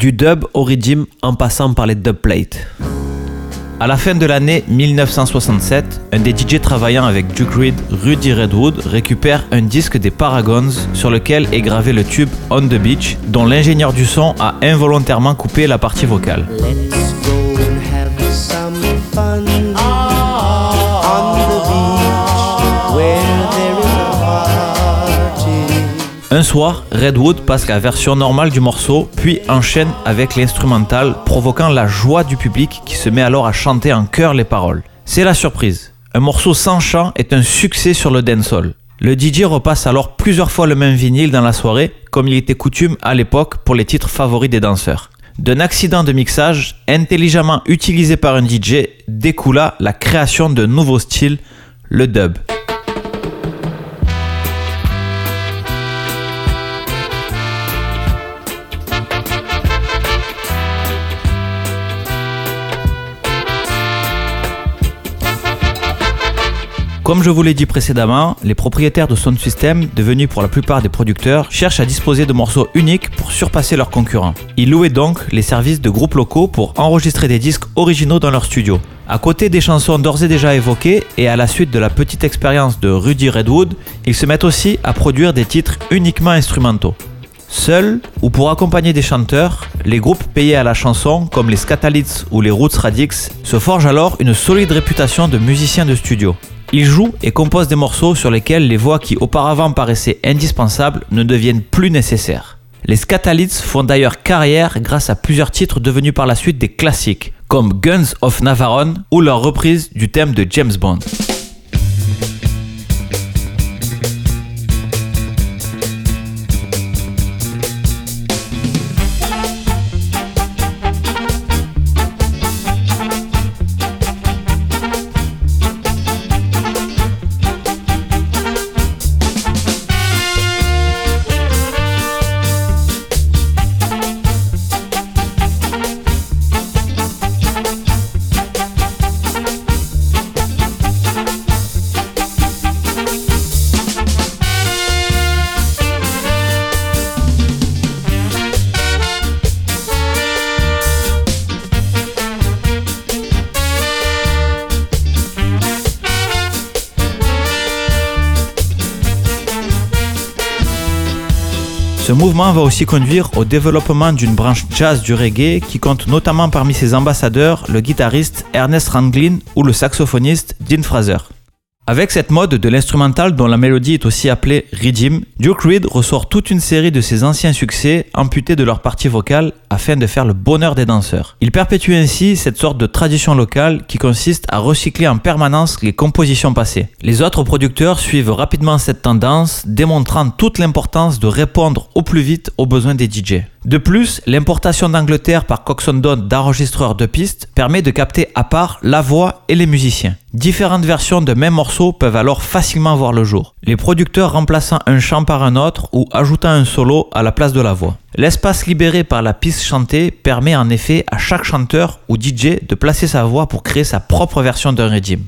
du dub au rhythm en passant par les dubplates. À la fin de l'année 1967, un des DJ travaillant avec Duke Reed, Rudy Redwood, récupère un disque des Paragons sur lequel est gravé le tube On the Beach, dont l'ingénieur du son a involontairement coupé la partie vocale. Let's go and have some fun Un soir, Redwood passe la version normale du morceau, puis enchaîne avec l'instrumental, provoquant la joie du public qui se met alors à chanter en chœur les paroles. C'est la surprise. Un morceau sans chant est un succès sur le dancehall. Le DJ repasse alors plusieurs fois le même vinyle dans la soirée, comme il était coutume à l'époque pour les titres favoris des danseurs. D'un accident de mixage intelligemment utilisé par un DJ découla la création d'un nouveau style, le dub. Comme je vous l'ai dit précédemment, les propriétaires de sound system, devenus pour la plupart des producteurs, cherchent à disposer de morceaux uniques pour surpasser leurs concurrents. Ils louaient donc les services de groupes locaux pour enregistrer des disques originaux dans leur studio. À côté des chansons d'ores et déjà évoquées, et à la suite de la petite expérience de Rudy Redwood, ils se mettent aussi à produire des titres uniquement instrumentaux. Seuls ou pour accompagner des chanteurs, les groupes payés à la chanson, comme les Scatalites ou les Roots Radix, se forgent alors une solide réputation de musiciens de studio. Ils jouent et composent des morceaux sur lesquels les voix qui auparavant paraissaient indispensables ne deviennent plus nécessaires. Les Scatalites font d'ailleurs carrière grâce à plusieurs titres devenus par la suite des classiques, comme Guns of Navarone ou leur reprise du thème de James Bond. Ce mouvement va aussi conduire au développement d'une branche jazz du reggae qui compte notamment parmi ses ambassadeurs le guitariste Ernest Ranglin ou le saxophoniste Dean Fraser. Avec cette mode de l'instrumental dont la mélodie est aussi appelée rhythm, Duke Reed ressort toute une série de ses anciens succès amputés de leur partie vocale afin de faire le bonheur des danseurs. Il perpétue ainsi cette sorte de tradition locale qui consiste à recycler en permanence les compositions passées. Les autres producteurs suivent rapidement cette tendance, démontrant toute l'importance de répondre au plus vite aux besoins des DJ. De plus, l'importation d'Angleterre par Coxon d'enregistreurs de pistes permet de capter à part la voix et les musiciens. Différentes versions de même morceau peuvent alors facilement voir le jour, les producteurs remplaçant un chant par un autre ou ajoutant un solo à la place de la voix. L'espace libéré par la piste chantée permet en effet à chaque chanteur ou DJ de placer sa voix pour créer sa propre version d'un régime.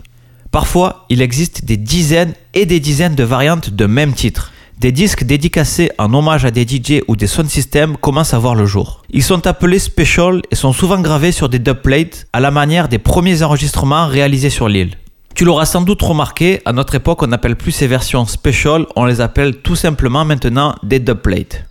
Parfois, il existe des dizaines et des dizaines de variantes de même titre. Des disques dédicacés en hommage à des DJ ou des sound systems commencent à voir le jour. Ils sont appelés special et sont souvent gravés sur des dubplates à la manière des premiers enregistrements réalisés sur l'île. Tu l'auras sans doute remarqué, à notre époque on n'appelle plus ces versions special, on les appelle tout simplement maintenant des dubplates.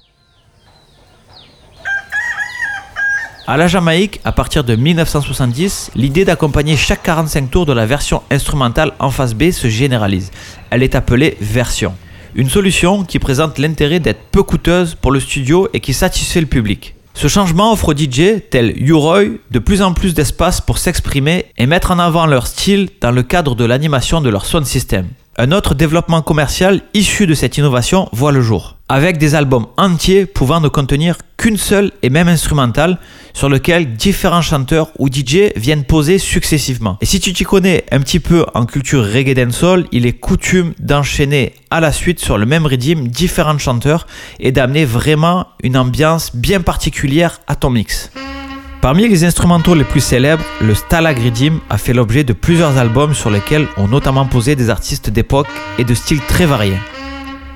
À la Jamaïque, à partir de 1970, l'idée d'accompagner chaque 45 tours de la version instrumentale en face B se généralise. Elle est appelée version. Une solution qui présente l'intérêt d'être peu coûteuse pour le studio et qui satisfait le public. Ce changement offre aux DJ tels U-Roy de plus en plus d'espace pour s'exprimer et mettre en avant leur style dans le cadre de l'animation de leur sound system. Un autre développement commercial issu de cette innovation voit le jour, avec des albums entiers pouvant ne contenir qu'une seule et même instrumentale sur lequel différents chanteurs ou DJ viennent poser successivement. Et si tu t'y connais un petit peu en culture reggae dancehall, il est coutume d'enchaîner à la suite sur le même rythme différents chanteurs et d'amener vraiment une ambiance bien particulière à ton mix. Parmi les instrumentaux les plus célèbres, le Stalag Rhythm a fait l'objet de plusieurs albums sur lesquels ont notamment posé des artistes d'époque et de styles très variés.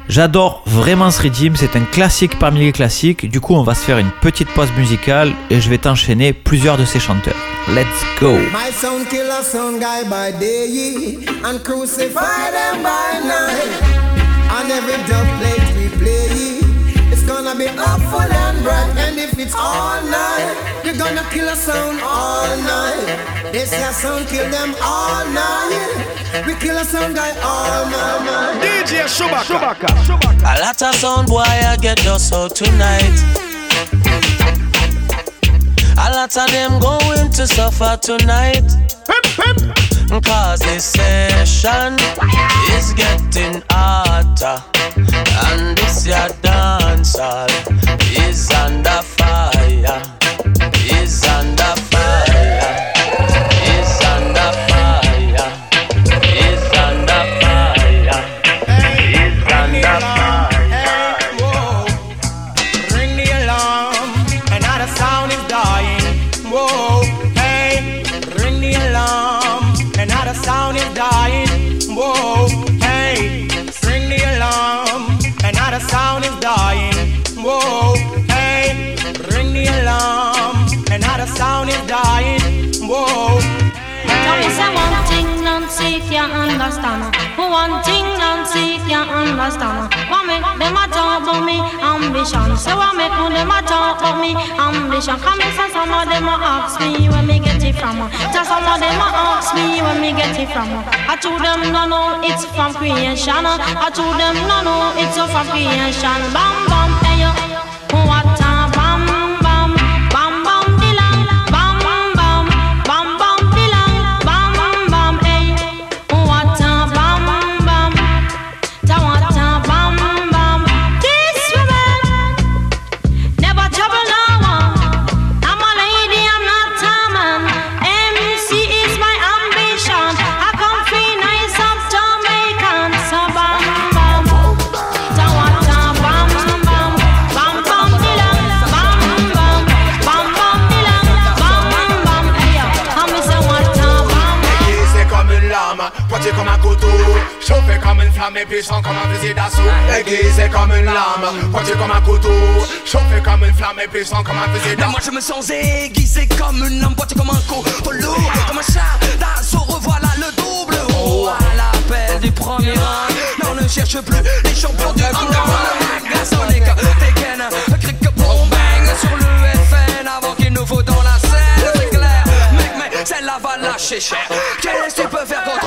J'adore vraiment ce rythme, c'est un classique parmi les classiques. Du coup, on va se faire une petite pause musicale et je vais t'enchaîner plusieurs de ces chanteurs. Let's go! My sound killer sound guy by day and crucify them by night. Gonna be up full and bright. And if it's all night, you're gonna kill a sound all night. This your sound kill them all night. We kill a sound guy all night. DJ Shubaka. A lot of sound boy I get us out tonight. A lot of them going to suffer tonight. Cause this session is getting hotter. And this your dance hall is under fire. Is under fire. Sound is dying. Whoa, hey, ring the alarm, another sound is dying. Whoa, hey, ring the alarm, another sound is dying. Whoa. Tell me say one thing Nancy can't understand One thing Nancy can't understand What ambition. Say what make them a talk about me. Ambition Come and say some of them a ask me where me get it from. Tell some of them a ask me where me get it from. I told them no no it's from creation. I told them no no it's from creation. Bam bam Chauffé comme une flamme et puissant comme un fusil d'assaut. Aiguisé comme une lame, pointé comme un couteau. Chauffé comme une flamme et puissant comme un fusil d'assaut. moi je me sens aiguisé comme une lampe, pointée comme un coup lourd Comme un chat d'assaut, revoilà le double Oh, à l'appel du premier rang. Non, ne cherche plus les champions du underground. La Sonic, dégaine, cric boom bang Sur le FN avant qu'il nous faut dans la scène. C'est clair, mec, mais celle-là va lâcher cher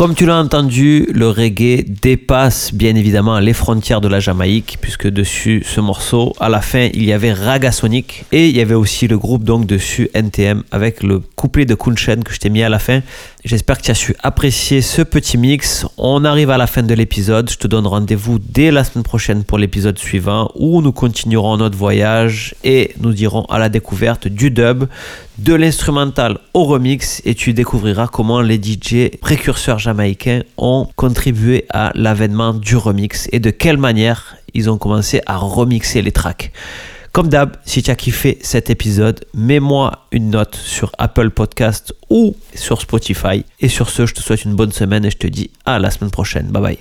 Comme tu l'as entendu, le reggae dépasse bien évidemment les frontières de la Jamaïque, puisque dessus ce morceau, à la fin, il y avait Raga Sonic et il y avait aussi le groupe donc dessus NTM avec le couplet de Kunshen que je t'ai mis à la fin. J'espère que tu as su apprécier ce petit mix. On arrive à la fin de l'épisode. Je te donne rendez-vous dès la semaine prochaine pour l'épisode suivant où nous continuerons notre voyage et nous irons à la découverte du dub, de l'instrumental au remix et tu découvriras comment les DJ précurseurs jamaïcains ont contribué à l'avènement du remix et de quelle manière ils ont commencé à remixer les tracks. Comme d'hab, si tu as kiffé cet épisode, mets-moi une note sur Apple Podcast ou sur Spotify. Et sur ce, je te souhaite une bonne semaine et je te dis à la semaine prochaine. Bye bye.